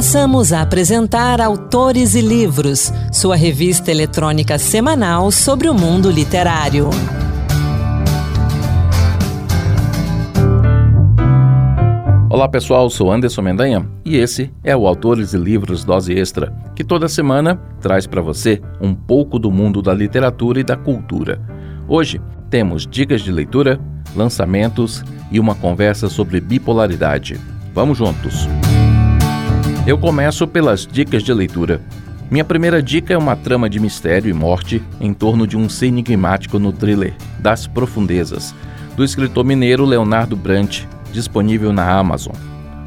Passamos a apresentar Autores e Livros, sua revista eletrônica semanal sobre o mundo literário. Olá pessoal, sou Anderson Mendanha e esse é o Autores e Livros Dose Extra, que toda semana traz para você um pouco do mundo da literatura e da cultura. Hoje temos dicas de leitura, lançamentos e uma conversa sobre bipolaridade. Vamos juntos! Eu começo pelas dicas de leitura. Minha primeira dica é uma trama de mistério e morte em torno de um ser enigmático no thriller Das Profundezas, do escritor mineiro Leonardo Brant, disponível na Amazon.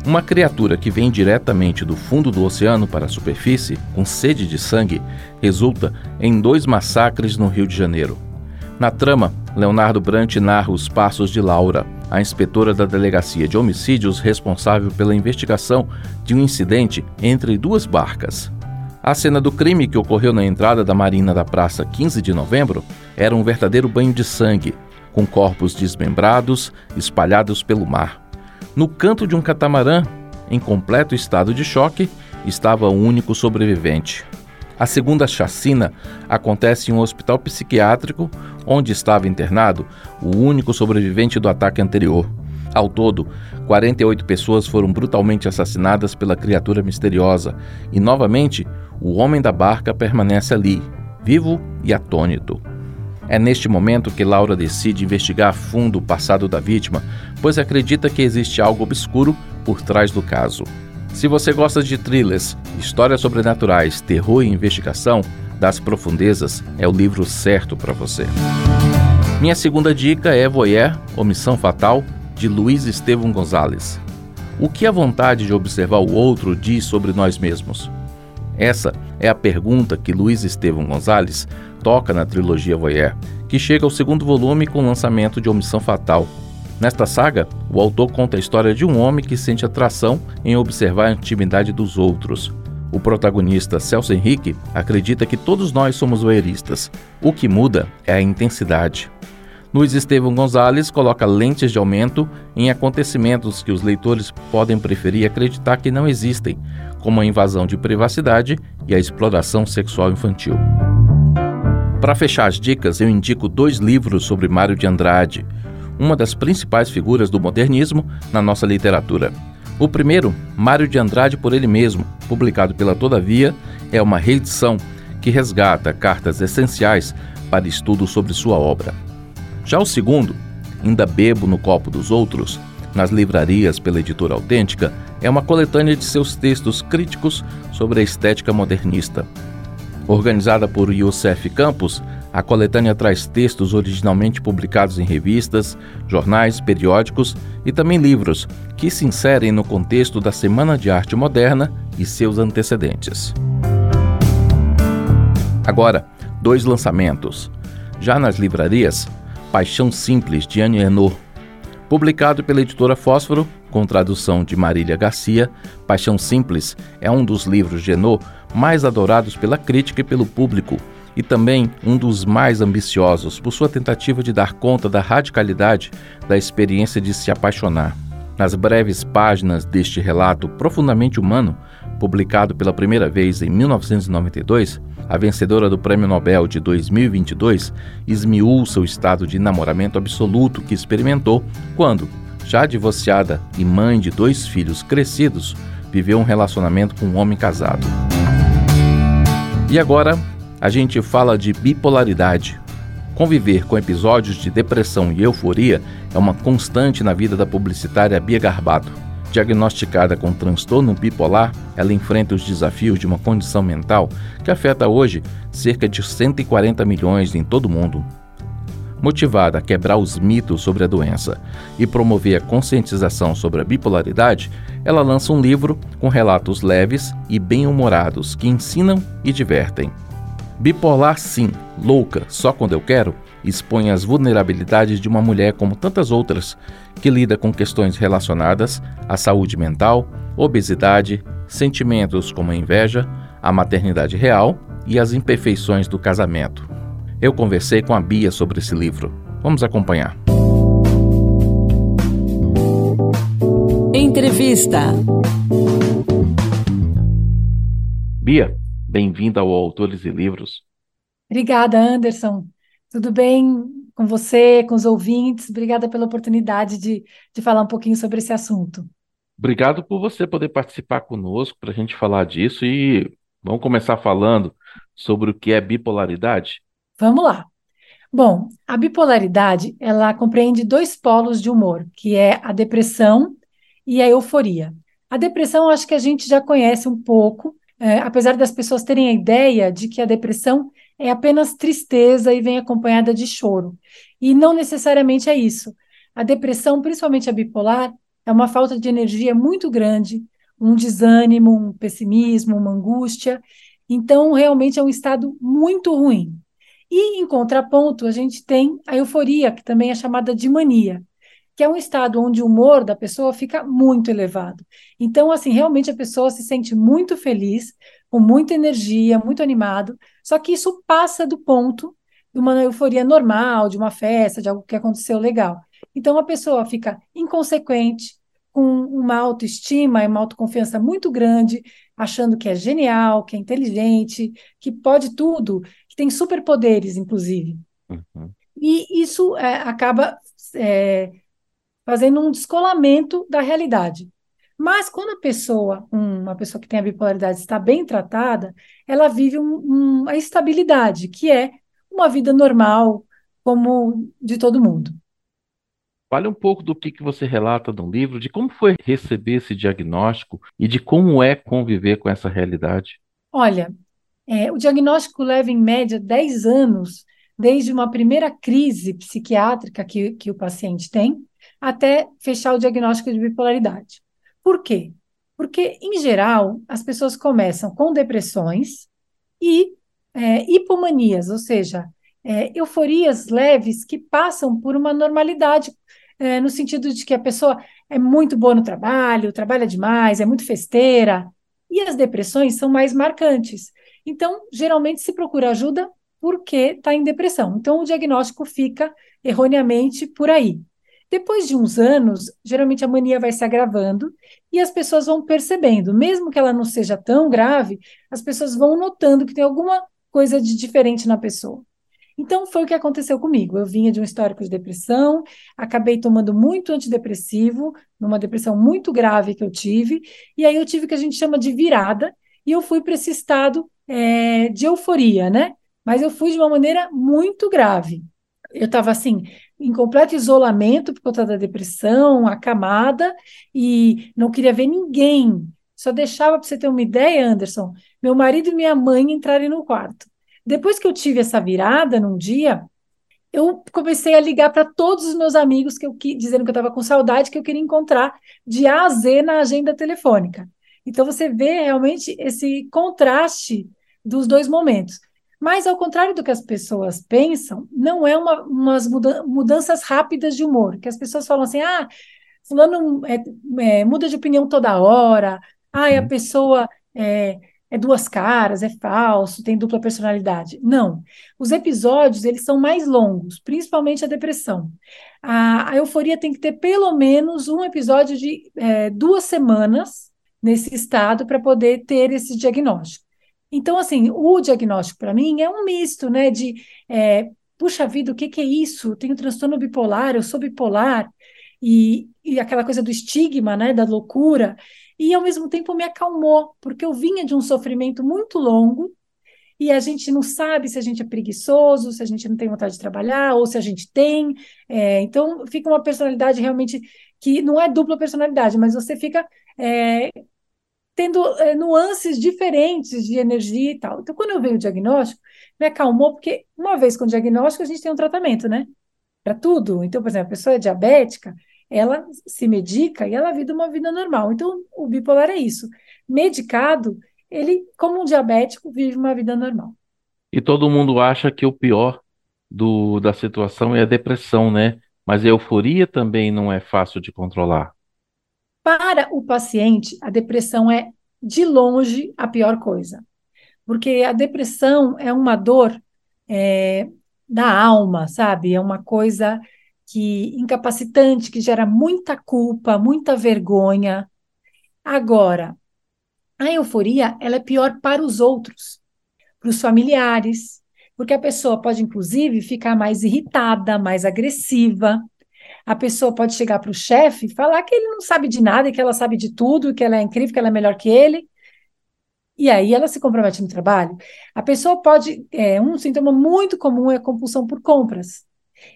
Uma criatura que vem diretamente do fundo do oceano para a superfície, com sede de sangue, resulta em dois massacres no Rio de Janeiro. Na trama, Leonardo Brant narra os passos de Laura, a inspetora da Delegacia de Homicídios responsável pela investigação de um incidente entre duas barcas. A cena do crime que ocorreu na entrada da Marina da Praça 15 de Novembro era um verdadeiro banho de sangue, com corpos desmembrados espalhados pelo mar. No canto de um catamarã, em completo estado de choque, estava o único sobrevivente. A segunda chacina acontece em um hospital psiquiátrico onde estava internado o único sobrevivente do ataque anterior. Ao todo, 48 pessoas foram brutalmente assassinadas pela criatura misteriosa e, novamente, o homem da barca permanece ali, vivo e atônito. É neste momento que Laura decide investigar a fundo o passado da vítima, pois acredita que existe algo obscuro por trás do caso. Se você gosta de thrillers, histórias sobrenaturais, terror e investigação, Das Profundezas é o livro certo para você. Minha segunda dica é Voyeur, Omissão Fatal, de Luiz Estevam Gonzalez. O que a vontade de observar o outro diz sobre nós mesmos? Essa é a pergunta que Luiz Estevam Gonzalez toca na trilogia Voyeur, que chega ao segundo volume com o lançamento de Omissão Fatal. Nesta saga, o autor conta a história de um homem que sente atração em observar a intimidade dos outros. O protagonista, Celso Henrique, acredita que todos nós somos voyeuristas. O que muda é a intensidade. Luiz Estevam Gonzalez coloca lentes de aumento em acontecimentos que os leitores podem preferir acreditar que não existem, como a invasão de privacidade e a exploração sexual infantil. Para fechar as dicas, eu indico dois livros sobre Mário de Andrade, uma das principais figuras do modernismo na nossa literatura. O primeiro, Mário de Andrade por ele mesmo, publicado pela Todavia, é uma reedição que resgata cartas essenciais para estudo sobre sua obra. Já o segundo, Ainda Bebo no Copo dos Outros, nas livrarias pela editora autêntica, é uma coletânea de seus textos críticos sobre a estética modernista. Organizada por Youssef Campos, a coletânea traz textos originalmente publicados em revistas, jornais, periódicos e também livros que se inserem no contexto da Semana de Arte Moderna e seus antecedentes. Agora, dois lançamentos. Já nas livrarias, Paixão Simples de Anne Ernaux, publicado pela editora Fósforo, com tradução de Marília Garcia, Paixão Simples é um dos livros de Ernaux mais adorados pela crítica e pelo público, e também um dos mais ambiciosos por sua tentativa de dar conta da radicalidade da experiência de se apaixonar. Nas breves páginas deste relato profundamente humano, publicado pela primeira vez em 1992, a vencedora do Prêmio Nobel de 2022 esmiuça o estado de namoramento absoluto que experimentou quando, já divorciada e mãe de dois filhos crescidos, viveu um relacionamento com um homem casado. E agora, a gente fala de bipolaridade. Conviver com episódios de depressão e euforia é uma constante na vida da publicitária Bia Garbado. Diagnosticada com transtorno bipolar, ela enfrenta os desafios de uma condição mental que afeta hoje cerca de 140 milhões em todo o mundo. Motivada a quebrar os mitos sobre a doença e promover a conscientização sobre a bipolaridade, ela lança um livro com relatos leves e bem-humorados que ensinam e divertem. Bipolar sim, louca, só quando eu quero, expõe as vulnerabilidades de uma mulher como tantas outras, que lida com questões relacionadas à saúde mental, obesidade, sentimentos como a inveja, a maternidade real e as imperfeições do casamento. Eu conversei com a Bia sobre esse livro. Vamos acompanhar. Entrevista. Bia, bem-vinda ao Autores e Livros. Obrigada, Anderson. Tudo bem com você, com os ouvintes? Obrigada pela oportunidade de, de falar um pouquinho sobre esse assunto. Obrigado por você poder participar conosco para a gente falar disso e vamos começar falando sobre o que é bipolaridade? Vamos lá. Bom, a bipolaridade, ela compreende dois polos de humor, que é a depressão e a euforia. A depressão, acho que a gente já conhece um pouco, é, apesar das pessoas terem a ideia de que a depressão é apenas tristeza e vem acompanhada de choro. E não necessariamente é isso. A depressão, principalmente a bipolar, é uma falta de energia muito grande, um desânimo, um pessimismo, uma angústia. Então, realmente é um estado muito ruim. E, em contraponto, a gente tem a euforia, que também é chamada de mania, que é um estado onde o humor da pessoa fica muito elevado. Então, assim, realmente a pessoa se sente muito feliz, com muita energia, muito animado, só que isso passa do ponto de uma euforia normal, de uma festa, de algo que aconteceu legal. Então, a pessoa fica inconsequente, com uma autoestima e uma autoconfiança muito grande, achando que é genial, que é inteligente, que pode tudo, que tem superpoderes, inclusive. Uhum. E isso é, acaba é, fazendo um descolamento da realidade. Mas quando a pessoa, uma pessoa que tem a bipolaridade, está bem tratada, ela vive um, um, a estabilidade, que é uma vida normal, como de todo mundo. Fale um pouco do que, que você relata no livro, de como foi receber esse diagnóstico e de como é conviver com essa realidade. Olha, é, o diagnóstico leva em média 10 anos, desde uma primeira crise psiquiátrica que, que o paciente tem, até fechar o diagnóstico de bipolaridade. Por quê? Porque, em geral, as pessoas começam com depressões e é, hipomanias, ou seja, é, euforias leves que passam por uma normalidade é, no sentido de que a pessoa é muito boa no trabalho, trabalha demais, é muito festeira, e as depressões são mais marcantes. Então, geralmente se procura ajuda porque está em depressão. Então, o diagnóstico fica erroneamente por aí. Depois de uns anos, geralmente a mania vai se agravando e as pessoas vão percebendo, mesmo que ela não seja tão grave, as pessoas vão notando que tem alguma coisa de diferente na pessoa. Então, foi o que aconteceu comigo. Eu vinha de um histórico de depressão, acabei tomando muito antidepressivo, numa depressão muito grave que eu tive, e aí eu tive o que a gente chama de virada, e eu fui para esse estado é, de euforia, né? Mas eu fui de uma maneira muito grave. Eu estava assim, em completo isolamento por conta da depressão, acamada, e não queria ver ninguém. Só deixava, para você ter uma ideia, Anderson, meu marido e minha mãe entrarem no quarto. Depois que eu tive essa virada num dia, eu comecei a ligar para todos os meus amigos que eu dizendo que eu estava com saudade, que eu queria encontrar de A a Z na agenda telefônica. Então você vê realmente esse contraste dos dois momentos. Mas ao contrário do que as pessoas pensam, não é uma, umas mudanças rápidas de humor, que as pessoas falam assim, ah, fulano é, é, muda de opinião toda hora, ah, a uhum. pessoa é, é duas caras, é falso, tem dupla personalidade. Não. Os episódios, eles são mais longos, principalmente a depressão. A, a euforia tem que ter pelo menos um episódio de é, duas semanas nesse estado para poder ter esse diagnóstico. Então, assim, o diagnóstico para mim é um misto, né, de é, puxa vida, o que, que é isso? Eu tenho transtorno bipolar, eu sou bipolar, e, e aquela coisa do estigma, né, da loucura e ao mesmo tempo me acalmou, porque eu vinha de um sofrimento muito longo e a gente não sabe se a gente é preguiçoso, se a gente não tem vontade de trabalhar ou se a gente tem. É, então fica uma personalidade realmente que não é dupla personalidade, mas você fica é, tendo é, nuances diferentes de energia e tal. Então, quando eu veio o diagnóstico, me acalmou, porque uma vez com o diagnóstico, a gente tem um tratamento, né? Para tudo. Então, por exemplo, a pessoa é diabética, ela se medica e ela vive uma vida normal. Então, o bipolar é isso. Medicado, ele, como um diabético, vive uma vida normal. E todo mundo acha que o pior do, da situação é a depressão, né? Mas a euforia também não é fácil de controlar. Para o paciente, a depressão é, de longe, a pior coisa. Porque a depressão é uma dor é, da alma, sabe? É uma coisa que incapacitante, que gera muita culpa, muita vergonha. Agora, A euforia, ela é pior para os outros, para os familiares, porque a pessoa pode, inclusive, ficar mais irritada, mais agressiva. A pessoa pode chegar para o chefe e falar que ele não sabe de nada, que ela sabe de tudo, que ela é incrível, que ela é melhor que ele. E aí ela se compromete no trabalho. A pessoa pode. É, um sintoma muito comum é a compulsão por compras.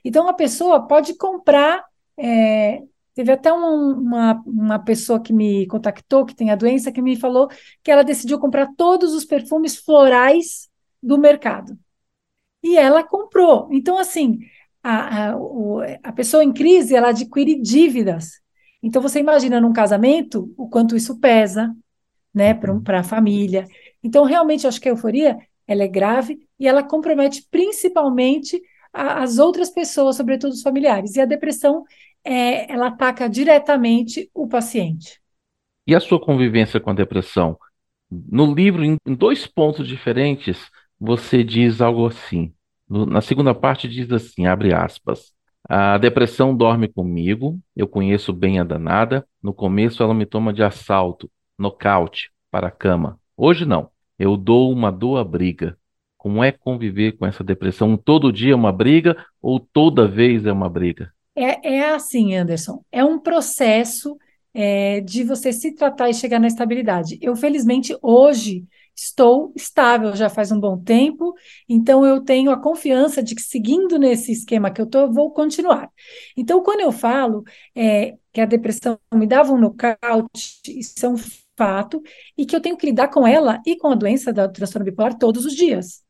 Então, a pessoa pode comprar. É, teve até um, uma, uma pessoa que me contactou, que tem a doença, que me falou que ela decidiu comprar todos os perfumes florais do mercado. E ela comprou. Então, assim, a, a, o, a pessoa em crise, ela adquire dívidas. Então, você imagina num casamento o quanto isso pesa, né, para a família. Então, realmente, acho que a euforia ela é grave e ela compromete principalmente a, as outras pessoas, sobretudo os familiares. E a depressão, é, ela ataca diretamente o paciente. E a sua convivência com a depressão? No livro, em dois pontos diferentes, você diz algo assim. No, na segunda parte diz assim, abre aspas. A depressão dorme comigo, eu conheço bem a danada. No começo ela me toma de assalto, nocaute, para a cama. Hoje não. Eu dou uma dor à briga. Como é conviver com essa depressão? Todo dia é uma briga ou toda vez é uma briga? É, é assim, Anderson. É um processo é, de você se tratar e chegar na estabilidade. Eu, felizmente, hoje estou estável já faz um bom tempo, então eu tenho a confiança de que seguindo nesse esquema que eu estou, vou continuar. Então, quando eu falo é, que a depressão me dava um nocaute, isso é um fato, e que eu tenho que lidar com ela e com a doença da transtorno bipolar todos os dias.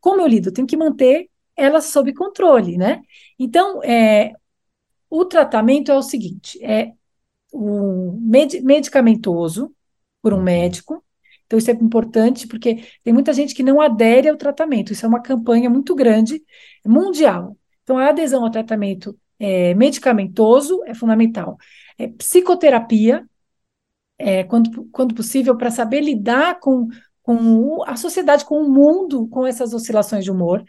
Como eu lido? Eu tenho que manter ela sob controle, né? Então, é, o tratamento é o seguinte: é med medicamentoso por um médico. Então, isso é importante, porque tem muita gente que não adere ao tratamento. Isso é uma campanha muito grande, mundial. Então, a adesão ao tratamento é, medicamentoso é fundamental. É, psicoterapia, é, quando, quando possível, para saber lidar com, com a sociedade, com o mundo, com essas oscilações de humor,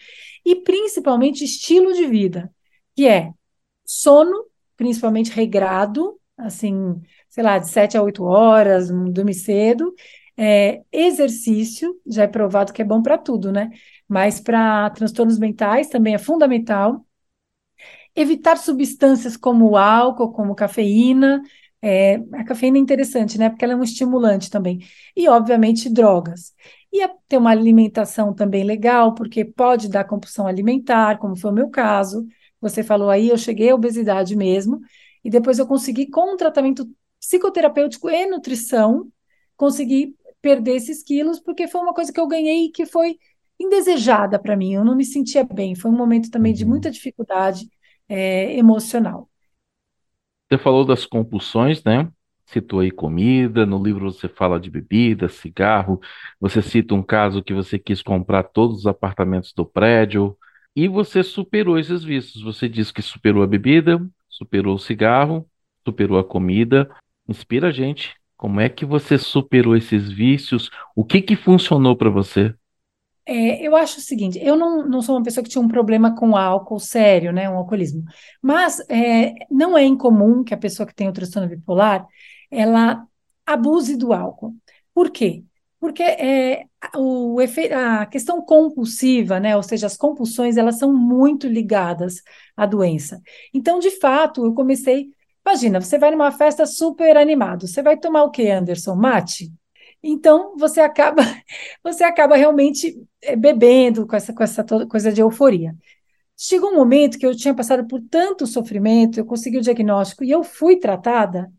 e principalmente estilo de vida, que é sono, principalmente regrado, assim, sei lá, de sete a oito horas, dormir cedo, é, exercício, já é provado que é bom para tudo, né? Mas para transtornos mentais também é fundamental. Evitar substâncias como álcool, como cafeína, é, a cafeína é interessante, né? Porque ela é um estimulante também. E, obviamente, drogas. E ter uma alimentação também legal, porque pode dar compulsão alimentar, como foi o meu caso. Você falou aí, eu cheguei à obesidade mesmo, e depois eu consegui, com um tratamento psicoterapêutico e nutrição, conseguir perder esses quilos, porque foi uma coisa que eu ganhei que foi indesejada para mim. Eu não me sentia bem. Foi um momento também de uhum. muita dificuldade é, emocional. Você falou das compulsões, né? Citou aí comida, no livro você fala de bebida, cigarro, você cita um caso que você quis comprar todos os apartamentos do prédio e você superou esses vícios. Você disse que superou a bebida, superou o cigarro, superou a comida. Inspira a gente. Como é que você superou esses vícios? O que que funcionou para você? É, eu acho o seguinte, eu não, não sou uma pessoa que tinha um problema com álcool sério, né, um alcoolismo, mas é, não é incomum que a pessoa que tem o transtorno bipolar, ela abuse do álcool. Por quê? Porque é, o efeito, a questão compulsiva, né, ou seja, as compulsões, elas são muito ligadas à doença. Então, de fato, eu comecei, imagina, você vai numa festa super animado, você vai tomar o quê, Anderson? Mate? Então você acaba você acaba realmente eh, bebendo com essa, com essa coisa de euforia. Chegou um momento que eu tinha passado por tanto sofrimento, eu consegui o diagnóstico e eu fui tratada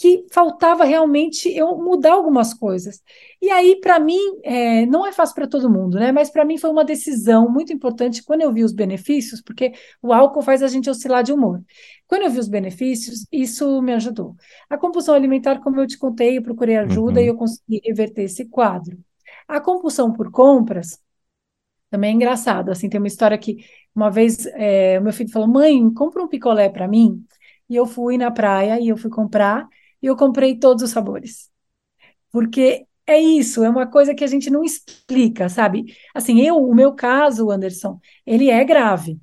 que faltava realmente eu mudar algumas coisas. E aí, para mim, é, não é fácil para todo mundo, né? Mas para mim foi uma decisão muito importante quando eu vi os benefícios, porque o álcool faz a gente oscilar de humor. Quando eu vi os benefícios, isso me ajudou. A compulsão alimentar, como eu te contei, eu procurei ajuda uhum. e eu consegui reverter esse quadro. A compulsão por compras também é engraçado. Assim, tem uma história que uma vez é, o meu filho falou: "Mãe, compra um picolé para mim". E eu fui na praia e eu fui comprar e eu comprei todos os sabores. Porque é isso, é uma coisa que a gente não explica, sabe? Assim, eu, o meu caso, Anderson, ele é grave.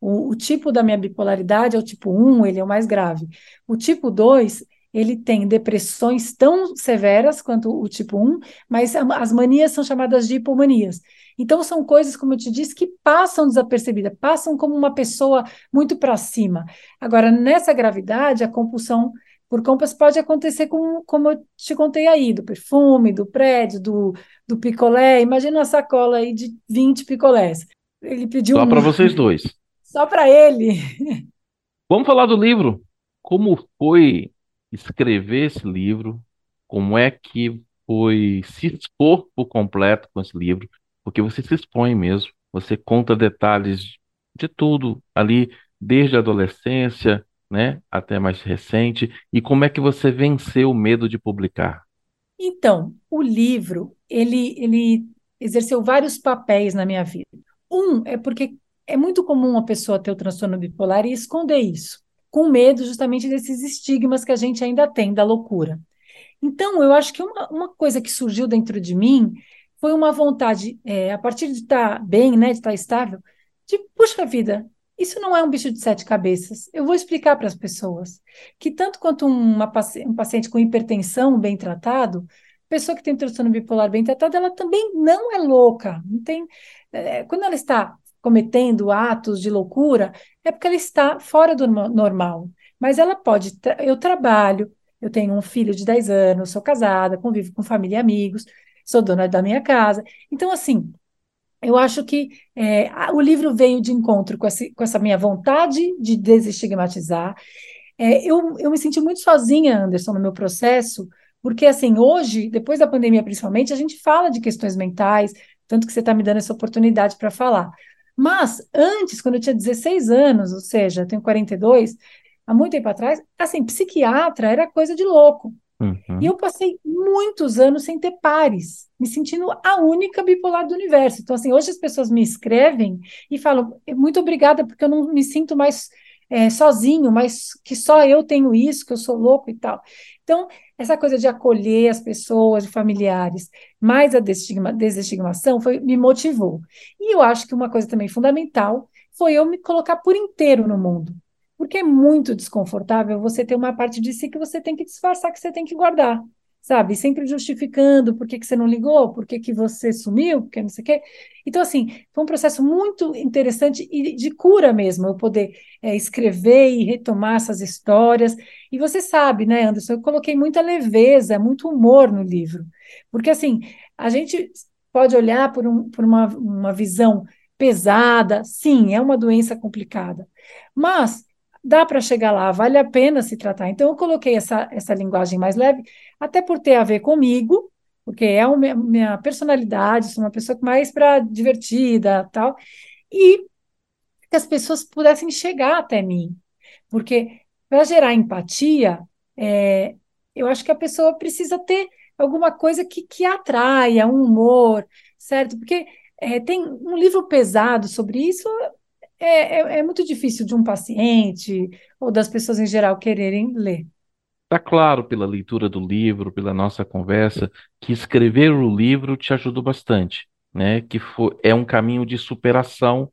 O, o tipo da minha bipolaridade é o tipo 1, ele é o mais grave. O tipo 2, ele tem depressões tão severas quanto o tipo 1, mas as manias são chamadas de hipomanias. Então, são coisas, como eu te disse, que passam desapercebidas, passam como uma pessoa muito para cima. Agora, nessa gravidade, a compulsão por compras pode acontecer com, como eu te contei aí, do perfume, do prédio, do, do picolé. Imagina uma sacola aí de 20 picolés. Ele pediu Só um... para vocês dois. Só para ele. Vamos falar do livro. Como foi escrever esse livro? Como é que foi se expor por completo com esse livro? Porque você se expõe mesmo. Você conta detalhes de tudo ali, desde a adolescência, né, até mais recente, e como é que você venceu o medo de publicar? Então, o livro, ele, ele exerceu vários papéis na minha vida. Um é porque é muito comum uma pessoa ter o transtorno bipolar e esconder isso, com medo justamente desses estigmas que a gente ainda tem da loucura. Então, eu acho que uma, uma coisa que surgiu dentro de mim foi uma vontade, é, a partir de estar bem, né, de estar estável, de, puxa vida, isso não é um bicho de sete cabeças. Eu vou explicar para as pessoas que, tanto quanto uma, um paciente com hipertensão bem tratado, pessoa que tem transtorno bipolar bem tratado, ela também não é louca. Não tem, é, quando ela está cometendo atos de loucura, é porque ela está fora do normal. Mas ela pode. Eu trabalho, eu tenho um filho de 10 anos, sou casada, convivo com família e amigos, sou dona da minha casa. Então, assim, eu acho que é, o livro veio de encontro com, com, essa minha vontade de desestigmatizar. É, eu, eu me senti muito sozinha, Anderson, no meu processo, porque, assim, hoje, depois da pandemia principalmente, a gente fala de questões mentais, tanto que você está me dando essa oportunidade para falar. Mas, antes, quando eu tinha 16 anos, ou seja, eu tenho 42, há muito tempo atrás, assim, psiquiatra era coisa de louco. Uhum. E eu passei muitos anos sem ter pares, me sentindo a única bipolar do universo. Então, assim, hoje as pessoas me escrevem e falam, muito obrigada, porque eu não me sinto mais é, sozinho, mas que só eu tenho isso, que eu sou louco e tal. Então, essa coisa de acolher as pessoas, os familiares, mais a desestigma, desestigmação, foi, me motivou. E eu acho que uma coisa também fundamental foi eu me colocar por inteiro no mundo. Porque é muito desconfortável você ter uma parte de si que você tem que disfarçar, que você tem que guardar, sabe? Sempre justificando por que, que você não ligou, por que, que você sumiu, porque não sei o quê. Então, assim, foi um processo muito interessante e de cura mesmo, eu poder é, escrever e retomar essas histórias. E você sabe, né, Anderson, eu coloquei muita leveza, muito humor no livro. Porque, assim, a gente pode olhar por, um, por uma, uma visão pesada, sim, é uma doença complicada. Mas dá para chegar lá, vale a pena se tratar. Então, eu coloquei essa, essa linguagem mais leve, até por ter a ver comigo, porque é a minha personalidade, sou uma pessoa mais para divertida tal, e que as pessoas pudessem chegar até mim. Porque para gerar empatia, é, eu acho que a pessoa precisa ter alguma coisa que, que atraia, um humor, certo? Porque é, tem um livro pesado sobre isso, é, é, é muito difícil de um paciente ou das pessoas em geral quererem ler. Está claro pela leitura do livro, pela nossa conversa, que escrever o livro te ajudou bastante, né? Que foi, é um caminho de superação.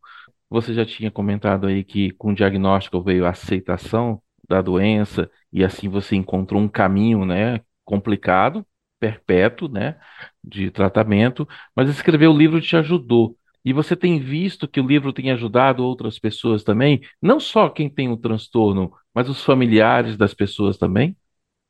Você já tinha comentado aí que com o diagnóstico veio a aceitação da doença e assim você encontrou um caminho, né? Complicado, perpétuo, né? De tratamento, mas escrever o livro te ajudou. E você tem visto que o livro tem ajudado outras pessoas também? Não só quem tem o transtorno, mas os familiares das pessoas também?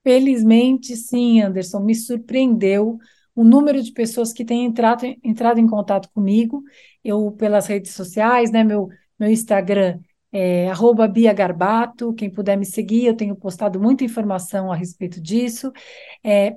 Felizmente, sim, Anderson. Me surpreendeu o número de pessoas que têm entrado, entrado em contato comigo. Eu, pelas redes sociais, né? Meu, meu Instagram é Bia Garbato. Quem puder me seguir, eu tenho postado muita informação a respeito disso. É,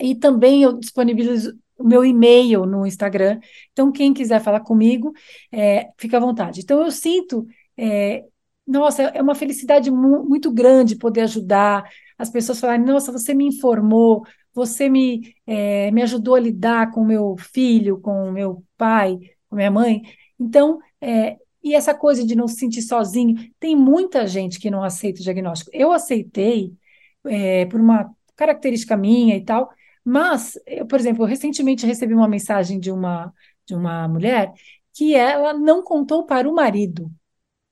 e também eu disponibilizo o meu e-mail no Instagram. Então, quem quiser falar comigo, é, fica à vontade. Então, eu sinto, é, nossa, é uma felicidade mu muito grande poder ajudar as pessoas falarem, nossa, você me informou, você me, é, me ajudou a lidar com meu filho, com meu pai, com minha mãe. Então, é, e essa coisa de não se sentir sozinho, tem muita gente que não aceita o diagnóstico. Eu aceitei é, por uma característica minha e tal, mas, eu, por exemplo, recentemente recebi uma mensagem de uma, de uma mulher que ela não contou para o marido.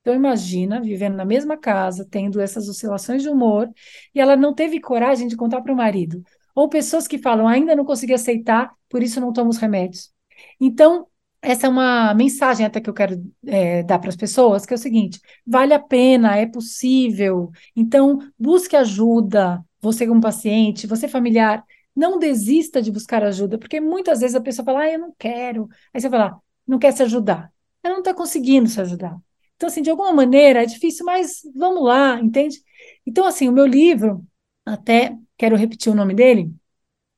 Então, imagina vivendo na mesma casa, tendo essas oscilações de humor, e ela não teve coragem de contar para o marido. Ou pessoas que falam, ainda não consegui aceitar, por isso não tomo os remédios. Então, essa é uma mensagem até que eu quero é, dar para as pessoas, que é o seguinte: vale a pena, é possível. Então, busque ajuda, você como paciente, você familiar, não desista de buscar ajuda, porque muitas vezes a pessoa fala, ah, eu não quero. Aí você fala, não quer se ajudar. Ela não está conseguindo se ajudar. Então, assim, de alguma maneira é difícil, mas vamos lá, entende? Então, assim, o meu livro, até quero repetir o nome dele,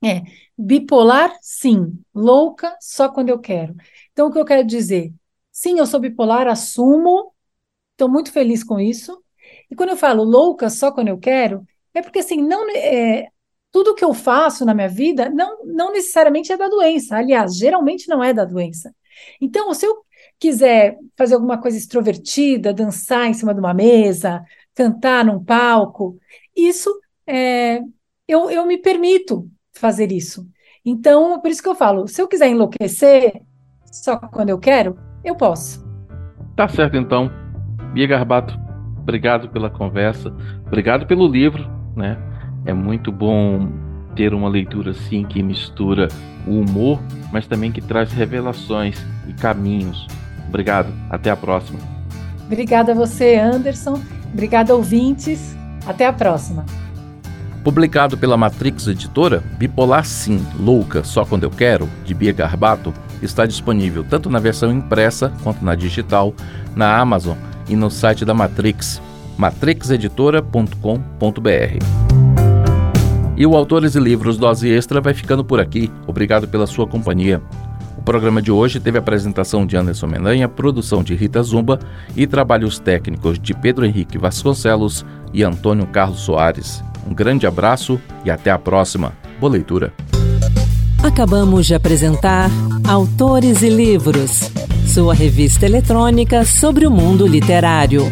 é Bipolar, sim. Louca, só quando eu quero. Então, o que eu quero dizer? Sim, eu sou bipolar, assumo, estou muito feliz com isso. E quando eu falo louca, só quando eu quero, é porque, assim, não, é, tudo que eu faço na minha vida não, não necessariamente é da doença. Aliás, geralmente não é da doença. Então, se eu quiser fazer alguma coisa extrovertida, dançar em cima de uma mesa, cantar num palco, isso é, eu, eu me permito fazer isso. Então, por isso que eu falo, se eu quiser enlouquecer só quando eu quero, eu posso. Tá certo então. Bia Garbato, obrigado pela conversa, obrigado pelo livro, né? É muito bom ter uma leitura assim que mistura o humor, mas também que traz revelações e caminhos. Obrigado, até a próxima. Obrigada a você, Anderson. Obrigada, ouvintes. Até a próxima. Publicado pela Matrix Editora, Bipolar Sim, Louca, Só Quando Eu Quero, de Bia Garbato, está disponível tanto na versão impressa quanto na digital, na Amazon e no site da Matrix, matrixeditora.com.br. E o Autores e Livros Dose Extra vai ficando por aqui. Obrigado pela sua companhia. O programa de hoje teve a apresentação de Anderson Mendanha, produção de Rita Zumba e trabalhos técnicos de Pedro Henrique Vasconcelos e Antônio Carlos Soares. Um grande abraço e até a próxima. Boa leitura. Acabamos de apresentar Autores e Livros, sua revista eletrônica sobre o mundo literário.